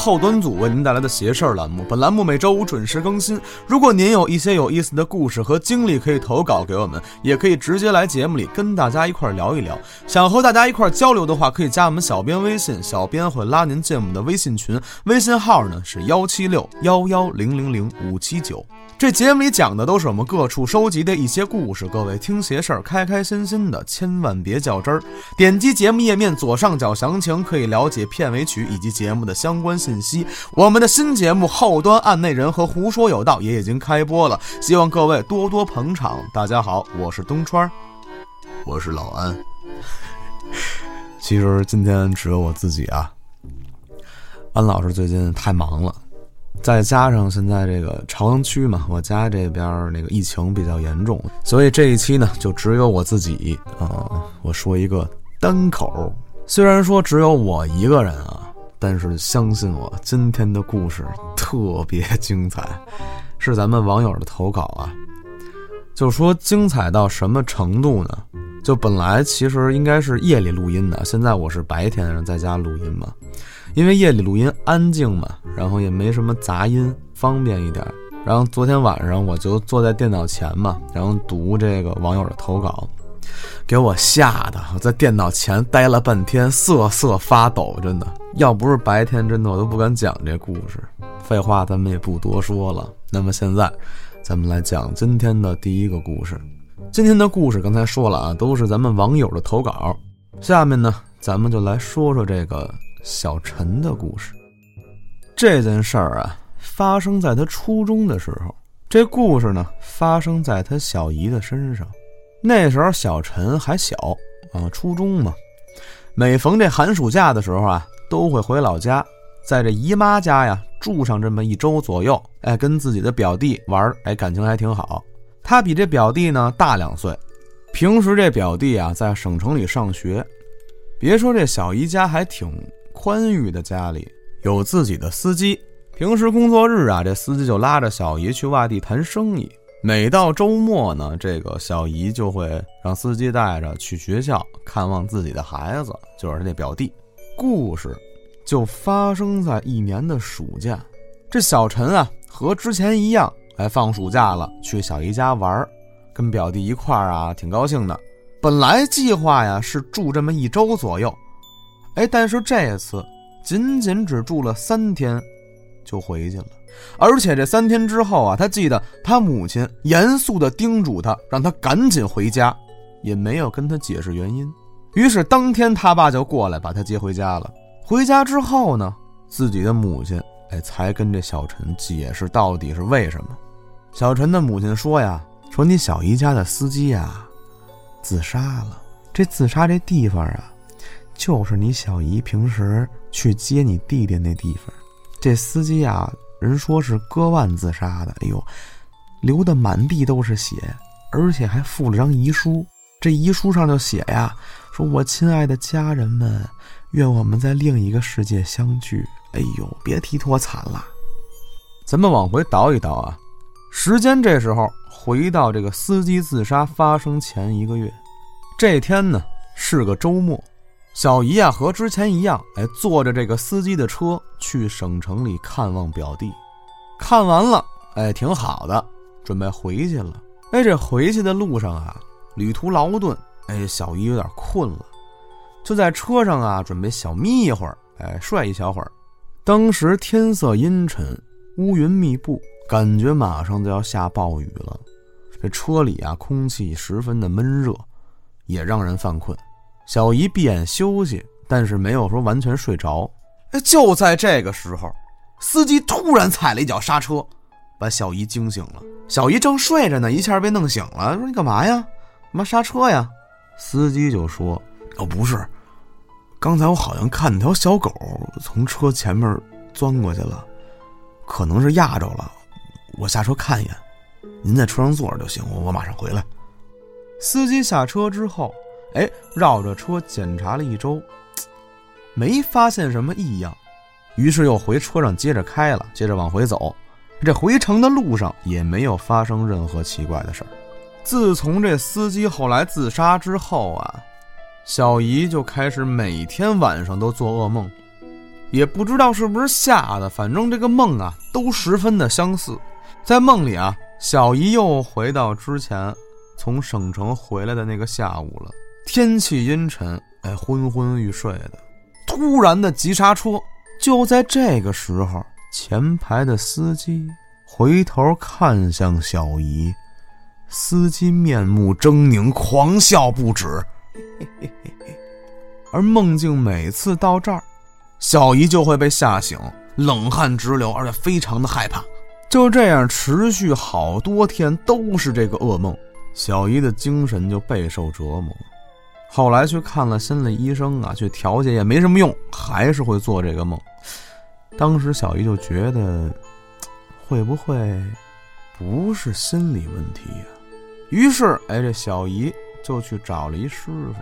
后端组为您带来的邪事儿栏目，本栏目每周五准时更新。如果您有一些有意思的故事和经历，可以投稿给我们，也可以直接来节目里跟大家一块聊一聊。想和大家一块交流的话，可以加我们小编微信，小编会拉您进我们的微信群，微信号呢是幺七六幺幺零零零五七九。这节目里讲的都是我们各处收集的一些故事，各位听邪事儿，开开心心的，千万别较真儿。点击节目页面左上角详情，可以了解片尾曲以及节目的相关信信息。我们的新节目《后端案内人》和《胡说有道》也已经开播了，希望各位多多捧场。大家好，我是东川，我是老安。其实今天只有我自己啊，安老师最近太忙了。再加上现在这个朝阳区嘛，我家这边那个疫情比较严重，所以这一期呢就只有我自己啊。我说一个单口，虽然说只有我一个人啊，但是相信我，今天的故事特别精彩，是咱们网友的投稿啊。就说精彩到什么程度呢？就本来其实应该是夜里录音的，现在我是白天在家录音嘛。因为夜里录音安静嘛，然后也没什么杂音，方便一点。然后昨天晚上我就坐在电脑前嘛，然后读这个网友的投稿，给我吓得我在电脑前待了半天，瑟瑟发抖。真的，要不是白天，真的我都不敢讲这故事。废话，咱们也不多说了。那么现在，咱们来讲今天的第一个故事。今天的故事刚才说了啊，都是咱们网友的投稿。下面呢，咱们就来说说这个。小陈的故事，这件事儿啊，发生在他初中的时候。这故事呢，发生在他小姨的身上。那时候小陈还小啊，初中嘛。每逢这寒暑假的时候啊，都会回老家，在这姨妈家呀住上这么一周左右。哎，跟自己的表弟玩，哎，感情还挺好。他比这表弟呢大两岁。平时这表弟啊，在省城里上学。别说这小姨家还挺。宽裕的家里有自己的司机，平时工作日啊，这司机就拉着小姨去外地谈生意。每到周末呢，这个小姨就会让司机带着去学校看望自己的孩子，就是他这表弟。故事就发生在一年的暑假，这小陈啊和之前一样，哎，放暑假了去小姨家玩，跟表弟一块儿啊，挺高兴的。本来计划呀是住这么一周左右。哎，但是这次仅仅只住了三天，就回去了。而且这三天之后啊，他记得他母亲严肃地叮嘱他，让他赶紧回家，也没有跟他解释原因。于是当天他爸就过来把他接回家了。回家之后呢，自己的母亲哎才跟这小陈解释到底是为什么。小陈的母亲说呀：“说你小姨家的司机呀，自杀了。这自杀这地方啊。”就是你小姨平时去接你弟弟那地方，这司机啊，人说是割腕自杀的。哎呦，流的满地都是血，而且还附了张遗书。这遗书上就写呀，我亲爱的家人们，愿我们在另一个世界相聚。哎呦，别提多惨了。咱们往回倒一倒啊，时间这时候回到这个司机自杀发生前一个月，这天呢是个周末。小姨啊，和之前一样，哎，坐着这个司机的车去省城里看望表弟。看完了，哎，挺好的，准备回去了。哎，这回去的路上啊，旅途劳顿，哎，小姨有点困了，就在车上啊，准备小眯一会儿，哎，睡一小会儿。当时天色阴沉，乌云密布，感觉马上就要下暴雨了。这车里啊，空气十分的闷热，也让人犯困。小姨闭眼休息，但是没有说完全睡着。就在这个时候，司机突然踩了一脚刹车，把小姨惊醒了。小姨正睡着呢，一下被弄醒了，说：“你干嘛呀？干嘛刹车呀？”司机就说：“哦，不是，刚才我好像看条小狗从车前面钻过去了，可能是压着了。我下车看一眼，您在车上坐着就行，我我马上回来。”司机下车之后。哎，绕着车检查了一周，没发现什么异样，于是又回车上接着开了，接着往回走。这回程的路上也没有发生任何奇怪的事儿。自从这司机后来自杀之后啊，小姨就开始每天晚上都做噩梦，也不知道是不是吓的，反正这个梦啊都十分的相似。在梦里啊，小姨又回到之前从省城回来的那个下午了，天气阴沉，哎，昏昏欲睡的。突然的急刹车，就在这个时候，前排的司机回头看向小姨，司机面目狰狞，狂笑不止。而梦境每次到这儿，小姨就会被吓醒，冷汗直流，而且非常的害怕。就这样持续好多天，都是这个噩梦，小姨的精神就备受折磨。后来去看了心理医生啊，去调节也没什么用，还是会做这个梦。当时小姨就觉得，会不会不是心理问题呀？于是，哎，这小姨就去找了一师傅。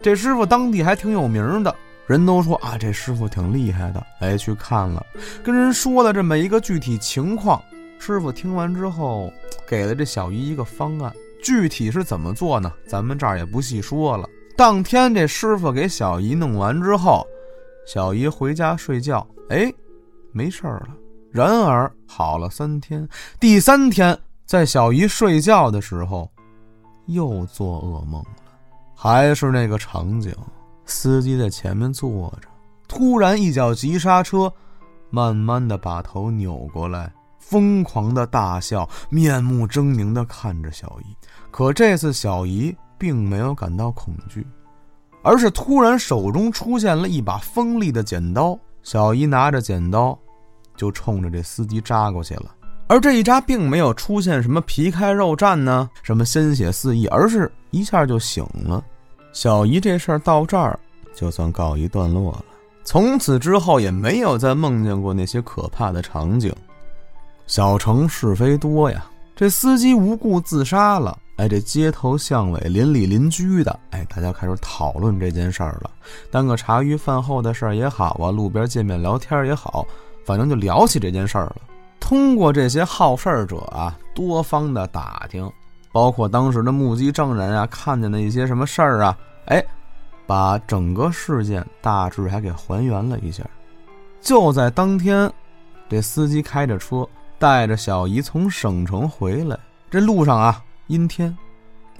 这师傅当地还挺有名的，人都说啊，这师傅挺厉害的。哎，去看了，跟人说了这么一个具体情况。师傅听完之后，给了这小姨一个方案。具体是怎么做呢？咱们这儿也不细说了。当天这师傅给小姨弄完之后，小姨回家睡觉，哎，没事儿了。然而好了三天，第三天在小姨睡觉的时候，又做噩梦了。还是那个场景，司机在前面坐着，突然一脚急刹车，慢慢的把头扭过来，疯狂的大笑，面目狰狞的看着小姨。可这次小姨并没有感到恐惧，而是突然手中出现了一把锋利的剪刀。小姨拿着剪刀，就冲着这司机扎过去了。而这一扎并没有出现什么皮开肉绽呢，什么鲜血四溢，而是一下就醒了。小姨这事儿到这儿就算告一段落了。从此之后也没有再梦见过那些可怕的场景。小城是非多呀，这司机无故自杀了，哎，这街头巷尾、邻里邻居的，哎，大家开始讨论这件事儿了。当个茶余饭后的事儿也好啊，路边见面聊天也好，反正就聊起这件事儿了。通过这些好事者啊，多方的打听，包括当时的目击证人啊，看见的一些什么事儿啊，哎，把整个事件大致还给还原了一下。就在当天，这司机开着车带着小姨从省城回来，这路上啊，阴天，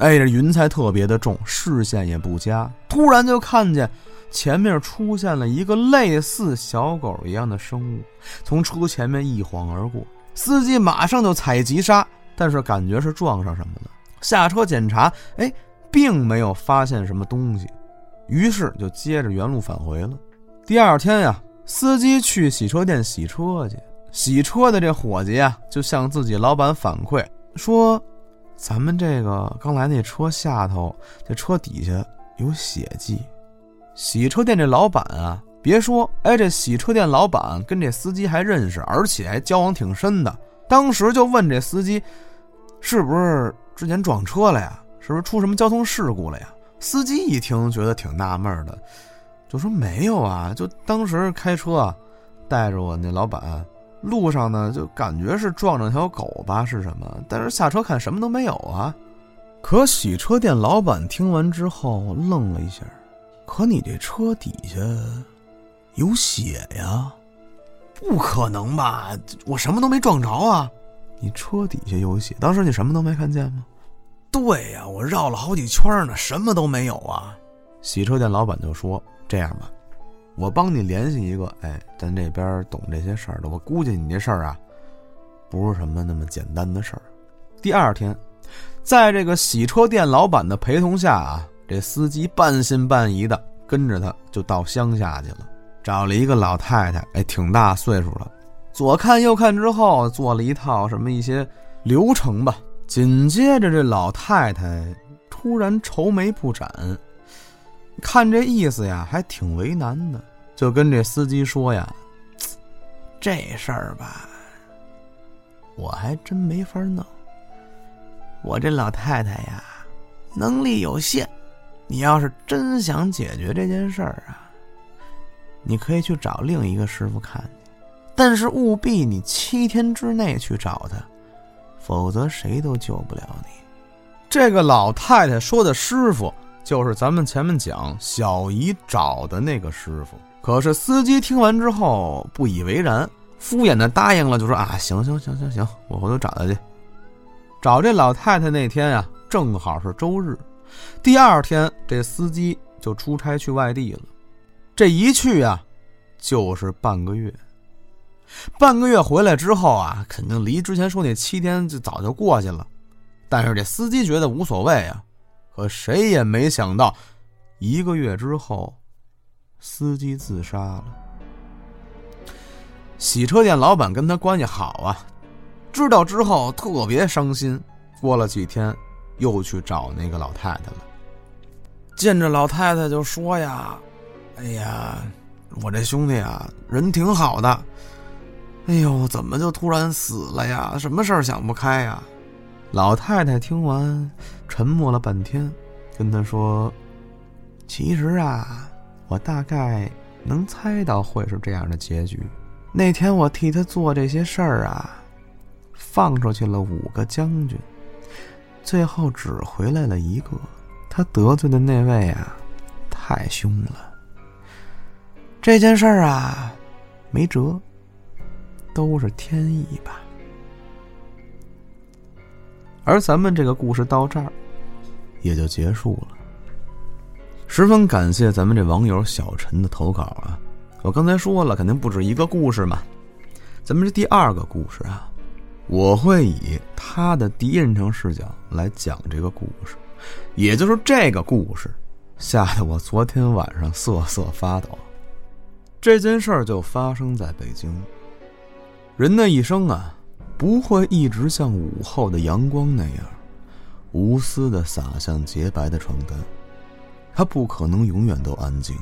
哎，这云彩特别的重，视线也不佳，突然就看见。前面出现了一个类似小狗一样的生物，从车前面一晃而过。司机马上就踩急刹，但是感觉是撞上什么了。下车检查，哎，并没有发现什么东西，于是就接着原路返回了。第二天呀，司机去洗车店洗车去，洗车的这伙计啊，就向自己老板反馈说：“咱们这个刚来那车下头，这车底下有血迹。”洗车店这老板啊，别说，哎，这洗车店老板跟这司机还认识，而且还交往挺深的。当时就问这司机，是不是之前撞车了呀？是不是出什么交通事故了呀？司机一听，觉得挺纳闷的，就说没有啊，就当时开车啊，带着我那老板，路上呢就感觉是撞着条狗吧，是什么？但是下车看什么都没有啊。可洗车店老板听完之后愣了一下。可你这车底下有血呀？不可能吧？我什么都没撞着啊！你车底下有血，当时你什么都没看见吗？对呀，我绕了好几圈呢，什么都没有啊！洗车店老板就说：“这样吧，我帮你联系一个，哎，咱这边懂这些事儿的。我估计你这事儿啊，不是什么那么简单的事儿。”第二天，在这个洗车店老板的陪同下啊。这司机半信半疑的跟着他，就到乡下去了，找了一个老太太，哎，挺大岁数了，左看右看之后，做了一套什么一些流程吧。紧接着，这老太太突然愁眉不展，看这意思呀，还挺为难的，就跟这司机说呀：“ 这事儿吧，我还真没法弄。我这老太太呀，能力有限。”你要是真想解决这件事儿啊，你可以去找另一个师傅看，但是务必你七天之内去找他，否则谁都救不了你。这个老太太说的师傅，就是咱们前面讲小姨找的那个师傅。可是司机听完之后不以为然，敷衍的答应了，就说：“啊，行行行行行，我回头找他去。”找这老太太那天呀，正好是周日。第二天，这司机就出差去外地了。这一去啊，就是半个月。半个月回来之后啊，肯定离之前说那七天就早就过去了。但是这司机觉得无所谓啊。可谁也没想到，一个月之后，司机自杀了。洗车店老板跟他关系好啊，知道之后特别伤心。过了几天，又去找那个老太太了。见着老太太就说呀：“哎呀，我这兄弟啊，人挺好的。哎呦，怎么就突然死了呀？什么事儿想不开呀？”老太太听完，沉默了半天，跟他说：“其实啊，我大概能猜到会是这样的结局。那天我替他做这些事儿啊，放出去了五个将军，最后只回来了一个。他得罪的那位啊，太凶了。这件事儿啊，没辙，都是天意吧。”而咱们这个故事到这儿，也就结束了。十分感谢咱们这网友小陈的投稿啊！我刚才说了，肯定不止一个故事嘛。咱们这第二个故事啊，我会以他的第一人称视角来讲这个故事，也就是这个故事，吓得我昨天晚上瑟瑟发抖。这件事儿就发生在北京。人的一生啊。不会一直像午后的阳光那样，无私的洒向洁白的床单。它不可能永远都安静，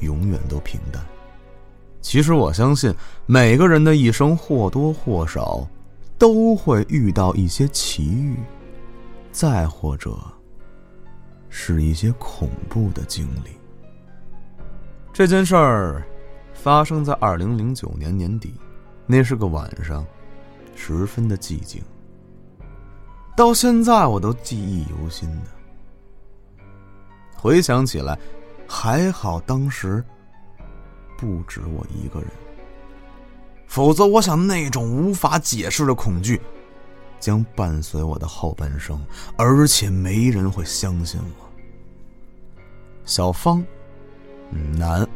永远都平淡。其实我相信，每个人的一生或多或少都会遇到一些奇遇，再或者是一些恐怖的经历。这件事儿发生在二零零九年年底，那是个晚上。十分的寂静，到现在我都记忆犹新呢。回想起来，还好当时不止我一个人，否则我想那种无法解释的恐惧将伴随我的后半生，而且没人会相信我。小芳，男，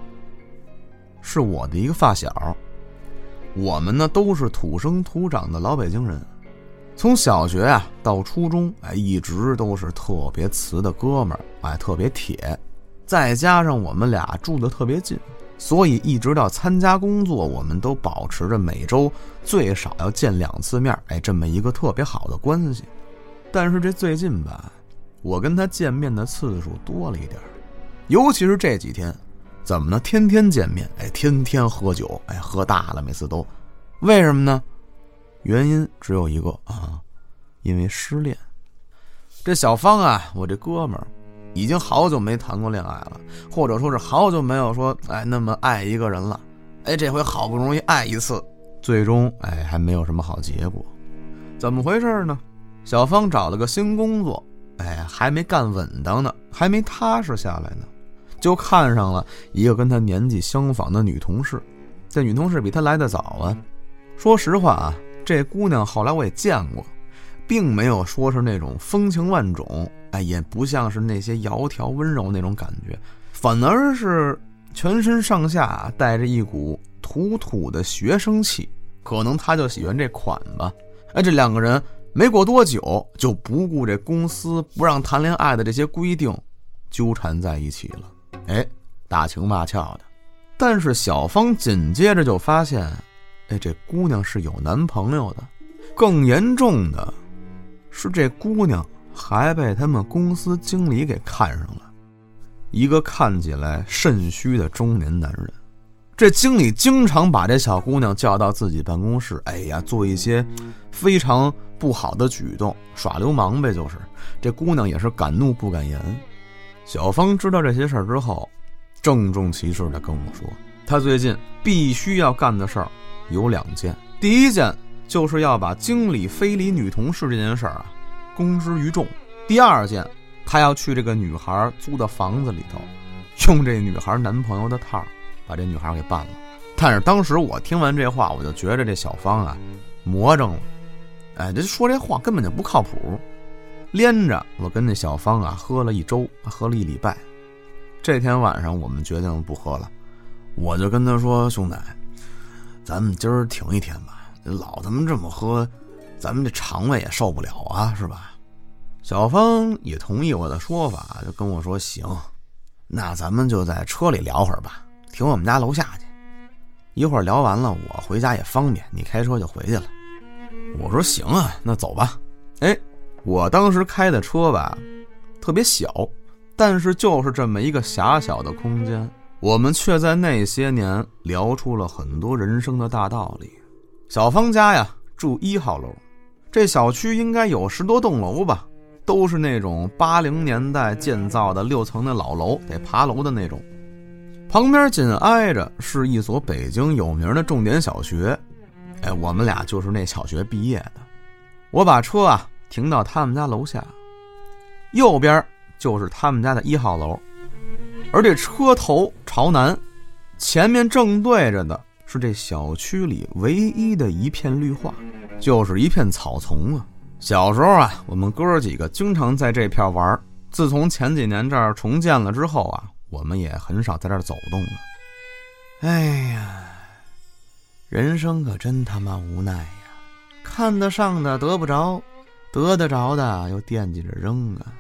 是我的一个发小。我们呢都是土生土长的老北京人，从小学啊到初中，哎，一直都是特别瓷的哥们儿，哎，特别铁。再加上我们俩住的特别近，所以一直到参加工作，我们都保持着每周最少要见两次面，哎，这么一个特别好的关系。但是这最近吧，我跟他见面的次数多了一点儿尤其是这几天。怎么呢？天天见面，哎，天天喝酒，哎，喝大了，每次都，为什么呢？原因只有一个啊，因为失恋。这小芳啊，我这哥们儿，已经好久没谈过恋爱了，或者说是好久没有说哎那么爱一个人了，哎，这回好不容易爱一次，最终哎还没有什么好结果，怎么回事呢？小芳找了个新工作，哎，还没干稳当呢，还没踏实下来呢。就看上了一个跟他年纪相仿的女同事，这女同事比他来的早啊。说实话啊，这姑娘后来我也见过，并没有说是那种风情万种，哎，也不像是那些窈窕温柔那种感觉，反而是全身上下带着一股土土的学生气。可能他就喜欢这款吧。哎，这两个人没过多久就不顾这公司不让谈恋爱的这些规定，纠缠在一起了。哎，打情骂俏的，但是小芳紧接着就发现，这姑娘是有男朋友的。更严重的是，这姑娘还被他们公司经理给看上了，一个看起来肾虚的中年男人。这经理经常把这小姑娘叫到自己办公室，哎呀，做一些非常不好的举动，耍流氓呗，就是。这姑娘也是敢怒不敢言。小芳知道这些事儿之后，郑重其事地跟我说：“她最近必须要干的事儿有两件。第一件就是要把经理非礼女同事这件事儿啊公之于众；第二件，他要去这个女孩租的房子里头，用这女孩男朋友的套把这女孩给办了。但是当时我听完这话，我就觉着这小芳啊，魔怔了。哎，这说这话根本就不靠谱。连着我跟那小芳啊喝了一周，喝了一礼拜。这天晚上我们决定不喝了，我就跟他说：“兄弟，咱们今儿停一天吧，老他妈这么喝，咱们这肠胃也受不了啊，是吧？”小芳也同意我的说法，就跟我说：“行，那咱们就在车里聊会儿吧，停我们家楼下去。一会儿聊完了，我回家也方便，你开车就回去了。”我说：“行啊，那走吧。”哎。我当时开的车吧，特别小，但是就是这么一个狭小的空间，我们却在那些年聊出了很多人生的大道理。小芳家呀住一号楼，这小区应该有十多栋楼吧，都是那种八零年代建造的六层的老楼，得爬楼的那种。旁边紧挨着是一所北京有名的重点小学，哎，我们俩就是那小学毕业的。我把车啊。停到他们家楼下，右边就是他们家的一号楼，而这车头朝南，前面正对着的是这小区里唯一的一片绿化，就是一片草丛啊。小时候啊，我们哥几个经常在这片玩。自从前几年这儿重建了之后啊，我们也很少在这儿走动了。哎呀，人生可真他妈无奈呀！看得上的得不着。得得着的又惦记着扔啊！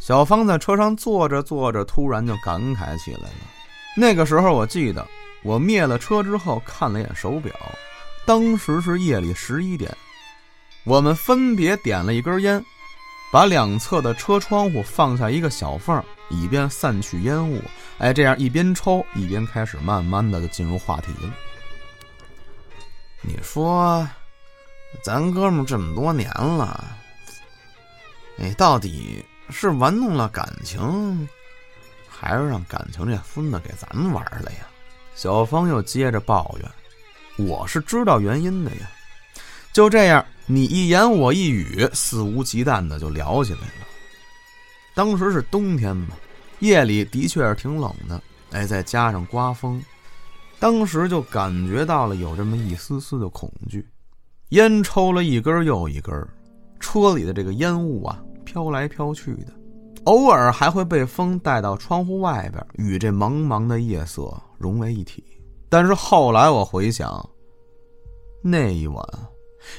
小芳在车上坐着坐着，突然就感慨起来了。那个时候，我记得我灭了车之后看了眼手表，当时是夜里十一点。我们分别点了一根烟，把两侧的车窗户放下一个小缝，以便散去烟雾。哎，这样一边抽一边开始慢慢的就进入话题了。你说？咱哥们这么多年了，哎，到底是玩弄了感情，还是让感情这孙子给咱们玩了呀？小芳又接着抱怨：“我是知道原因的呀。”就这样，你一言我一语，肆无忌惮的就聊起来了。当时是冬天嘛，夜里的确是挺冷的，哎，再加上刮风，当时就感觉到了有这么一丝丝的恐惧。烟抽了一根又一根，车里的这个烟雾啊飘来飘去的，偶尔还会被风带到窗户外边，与这茫茫的夜色融为一体。但是后来我回想，那一晚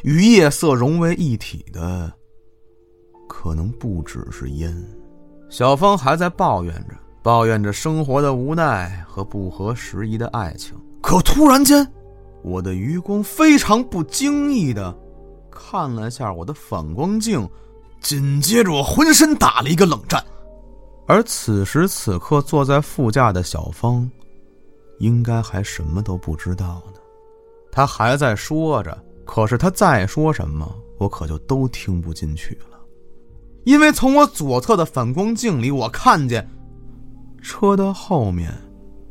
与夜色融为一体的，可能不只是烟。小芳还在抱怨着，抱怨着生活的无奈和不合时宜的爱情。可突然间。我的余光非常不经意的看了下我的反光镜，紧接着我浑身打了一个冷战。而此时此刻坐在副驾的小芳，应该还什么都不知道呢。她还在说着，可是她再说什么，我可就都听不进去了。因为从我左侧的反光镜里，我看见车的后面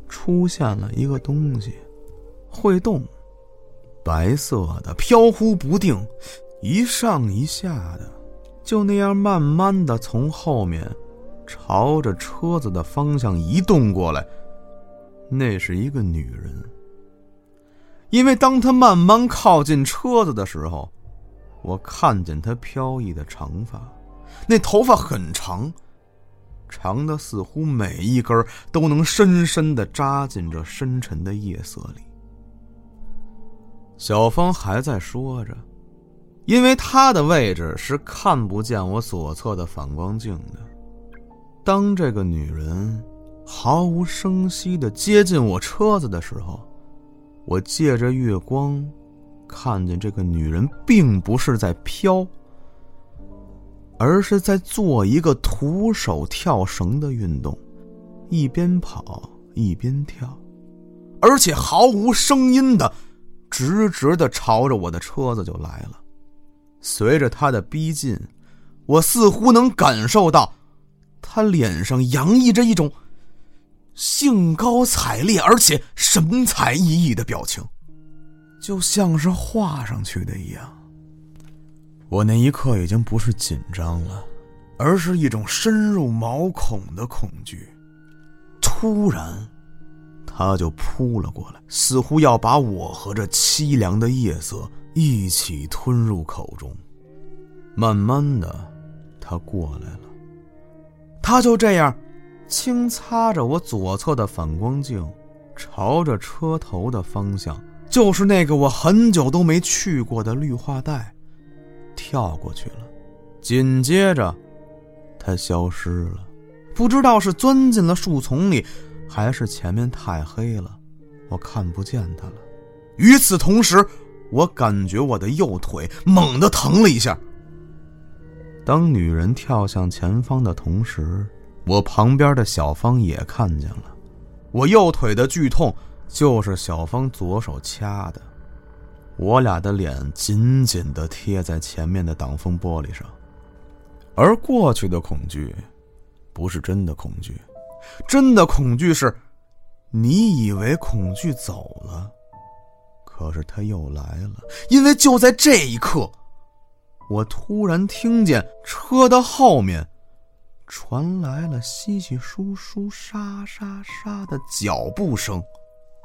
出现了一个东西，会动。白色的，飘忽不定，一上一下的，就那样慢慢的从后面朝着车子的方向移动过来。那是一个女人，因为当她慢慢靠近车子的时候，我看见她飘逸的长发，那头发很长，长的似乎每一根都能深深的扎进这深沉的夜色里。小芳还在说着，因为她的位置是看不见我左侧的反光镜的。当这个女人毫无声息的接近我车子的时候，我借着月光看见这个女人并不是在飘，而是在做一个徒手跳绳的运动，一边跑一边跳，而且毫无声音的。直直的朝着我的车子就来了，随着他的逼近，我似乎能感受到，他脸上洋溢着一种兴高采烈而且神采奕奕的表情，就像是画上去的一样。我那一刻已经不是紧张了，而是一种深入毛孔的恐惧。突然。他就扑了过来，似乎要把我和这凄凉的夜色一起吞入口中。慢慢的，他过来了，他就这样，轻擦着我左侧的反光镜，朝着车头的方向，就是那个我很久都没去过的绿化带，跳过去了。紧接着，他消失了，不知道是钻进了树丛里，还是前面太黑了，我看不见他了。与此同时，我感觉我的右腿猛地疼了一下。当女人跳向前方的同时，我旁边的小芳也看见了。我右腿的剧痛就是小芳左手掐的。我俩的脸紧紧地贴在前面的挡风玻璃上。而过去的恐惧，不是真的恐惧，真的恐惧是，你以为恐惧走了，可是他又来了。因为就在这一刻，我突然听见车的后面传来了稀稀疏疏、沙沙沙的脚步声，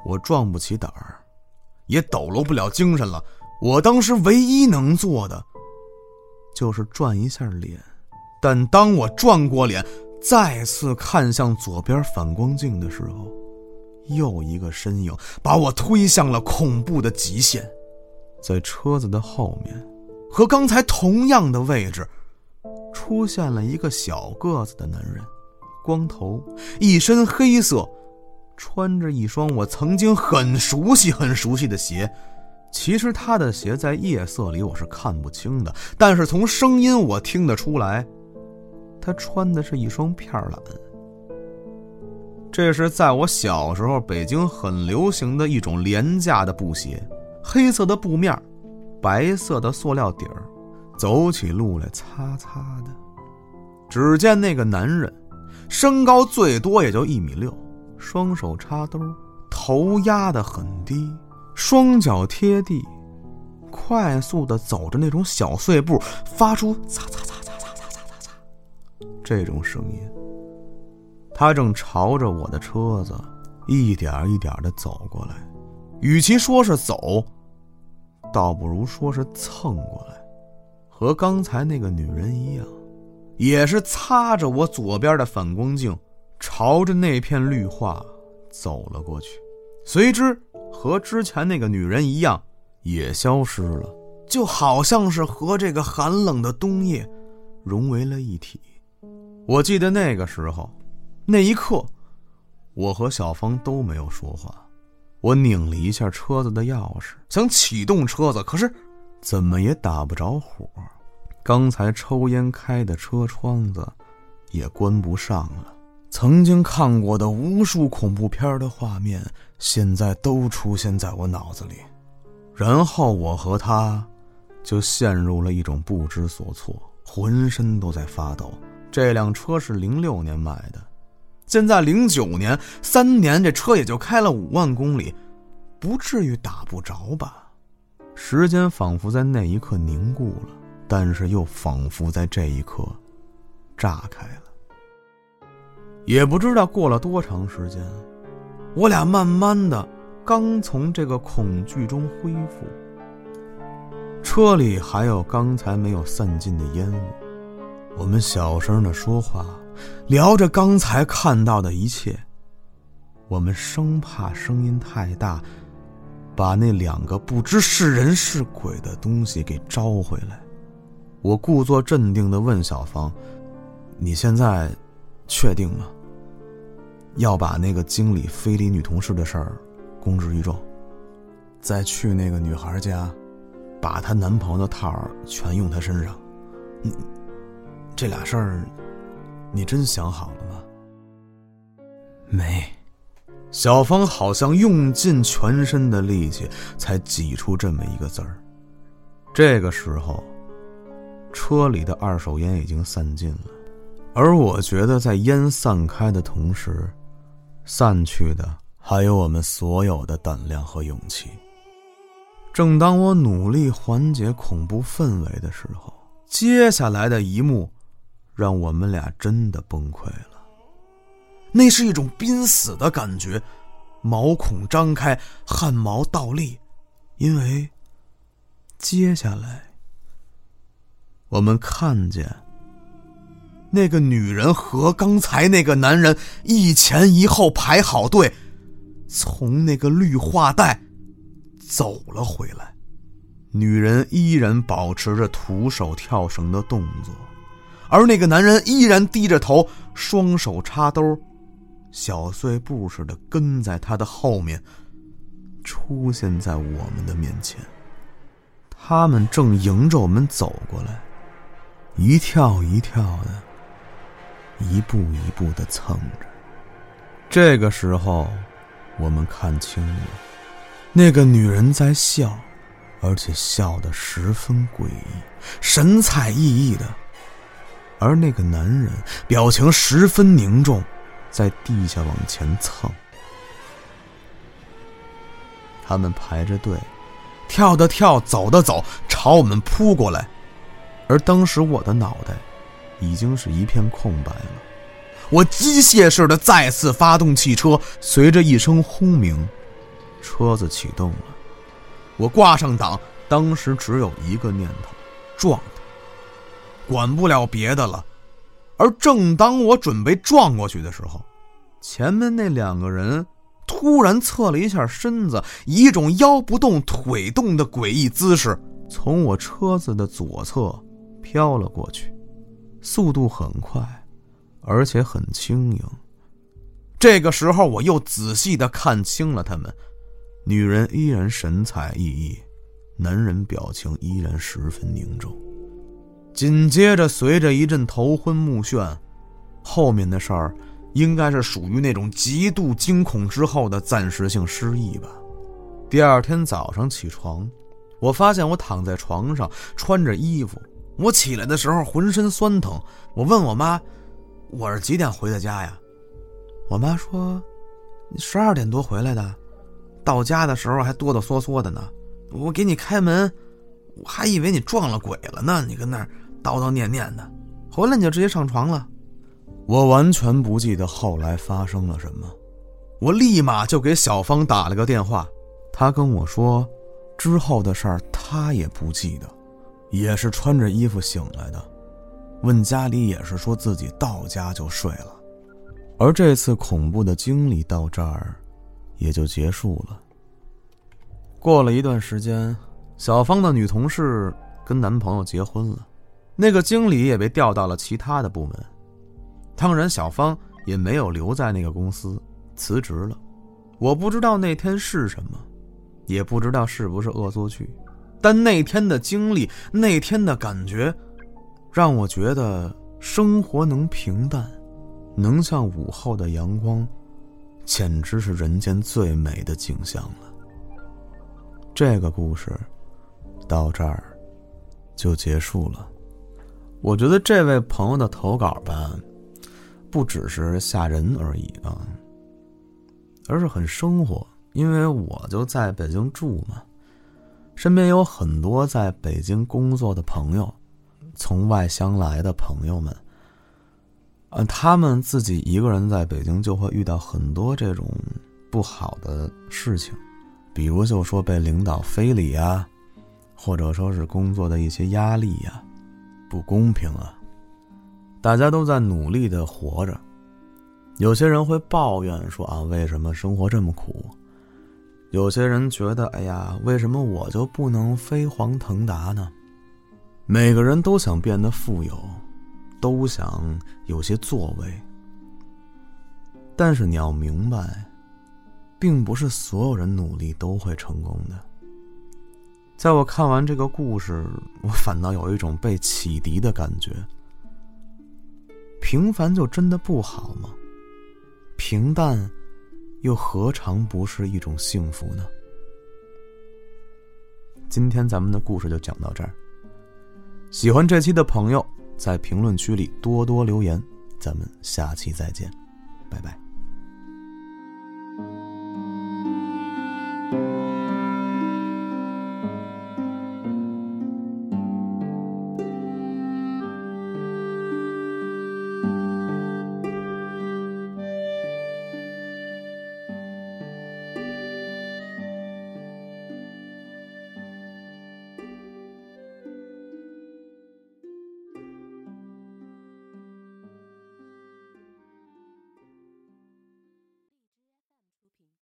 我壮不起胆儿，也抖搂不了精神了。我当时唯一能做的，就是转一下脸。但当我转过脸，再次看向左边反光镜的时候，又一个身影把我推向了恐怖的极限。在车子的后面，和刚才同样的位置，出现了一个小个子的男人，光头，一身黑色，穿着一双我曾经很熟悉、很熟悉的鞋。其实他的鞋在夜色里我是看不清的，但是从声音我听得出来。他穿的是一双片儿蓝，这是在我小时候北京很流行的一种廉价的布鞋，黑色的布面，白色的塑料底儿，走起路来擦擦的。只见那个男人，身高最多也就一米六，双手插兜，头压得很低，双脚贴地，快速的走着那种小碎步，发出擦擦擦。这种声音，他正朝着我的车子一点一点的走过来，与其说是走，倒不如说是蹭过来，和刚才那个女人一样，也是擦着我左边的反光镜，朝着那片绿化走了过去，随之和之前那个女人一样，也消失了，就好像是和这个寒冷的冬夜融为了一体。我记得那个时候，那一刻，我和小芳都没有说话。我拧了一下车子的钥匙，想启动车子，可是怎么也打不着火。刚才抽烟开的车窗子也关不上了。曾经看过的无数恐怖片的画面，现在都出现在我脑子里。然后我和他就陷入了一种不知所措，浑身都在发抖。这辆车是零六年买的，现在零九年，三年这车也就开了五万公里，不至于打不着吧？时间仿佛在那一刻凝固了，但是又仿佛在这一刻炸开了。也不知道过了多长时间，我俩慢慢的刚从这个恐惧中恢复，车里还有刚才没有散尽的烟雾。我们小声的说话，聊着刚才看到的一切。我们生怕声音太大，把那两个不知是人是鬼的东西给招回来。我故作镇定的问小芳：“你现在确定吗？要把那个经理非礼女同事的事儿公之于众，再去那个女孩家，把她男朋友的套儿全用她身上？你？”这俩事儿，你真想好了吗？没，小芳好像用尽全身的力气才挤出这么一个字儿。这个时候，车里的二手烟已经散尽了，而我觉得在烟散开的同时，散去的还有我们所有的胆量和勇气。正当我努力缓解恐怖氛围的时候，接下来的一幕。让我们俩真的崩溃了。那是一种濒死的感觉，毛孔张开，汗毛倒立，因为接下来我们看见那个女人和刚才那个男人一前一后排好队，从那个绿化带走了回来。女人依然保持着徒手跳绳的动作，而那个男人依然低着头，双手插兜，小碎步似的跟在他的后面，出现在我们的面前。他们正迎着我们走过来，一跳一跳的，一步一步的蹭着。这个时候，我们看清了，那个女人在笑。而且笑得十分诡异，神采奕奕的；而那个男人表情十分凝重，在地下往前蹭。他们排着队，跳的跳，走的走，朝我们扑过来。而当时我的脑袋已经是一片空白了。我机械式的再次发动汽车，随着一声轰鸣，车子启动了。我挂上档，当时只有一个念头：撞，管不了别的了。而正当我准备撞过去的时候，前面那两个人突然侧了一下身子，以一种腰不动腿动的诡异姿势，从我车子的左侧飘了过去，速度很快，而且很轻盈。这个时候，我又仔细的看清了他们。女人依然神采奕奕，男人表情依然十分凝重。紧接着，随着一阵头昏目眩，后面的事儿应该是属于那种极度惊恐之后的暂时性失忆吧。第二天早上起床，我发现我躺在床上穿着衣服，我起来的时候浑身酸疼。我问我妈：“我是几点回的家呀？”我妈说：“你十二点多回来的。”到家的时候还哆哆嗦嗦的呢，我给你开门，我还以为你撞了鬼了呢。你跟那儿叨叨念念的，回来你就直接上床了。我完全不记得后来发生了什么，我立马就给小芳打了个电话，她跟我说，之后的事儿她也不记得，也是穿着衣服醒来的，问家里也是说自己到家就睡了，而这次恐怖的经历到这儿。也就结束了。过了一段时间，小芳的女同事跟男朋友结婚了，那个经理也被调到了其他的部门。当然，小芳也没有留在那个公司，辞职了。我不知道那天是什么，也不知道是不是恶作剧，但那天的经历，那天的感觉，让我觉得生活能平淡，能像午后的阳光。简直是人间最美的景象了。这个故事到这儿就结束了。我觉得这位朋友的投稿吧，不只是吓人而已啊，而是很生活。因为我就在北京住嘛，身边有很多在北京工作的朋友，从外乡来的朋友们。嗯，他们自己一个人在北京就会遇到很多这种不好的事情，比如就说被领导非礼啊，或者说是工作的一些压力呀，不公平啊。大家都在努力的活着，有些人会抱怨说啊，为什么生活这么苦？有些人觉得，哎呀，为什么我就不能飞黄腾达呢？每个人都想变得富有。都想有些作为，但是你要明白，并不是所有人努力都会成功的。在我看完这个故事，我反倒有一种被启迪的感觉。平凡就真的不好吗？平淡，又何尝不是一种幸福呢？今天咱们的故事就讲到这儿。喜欢这期的朋友。在评论区里多多留言，咱们下期再见，拜拜。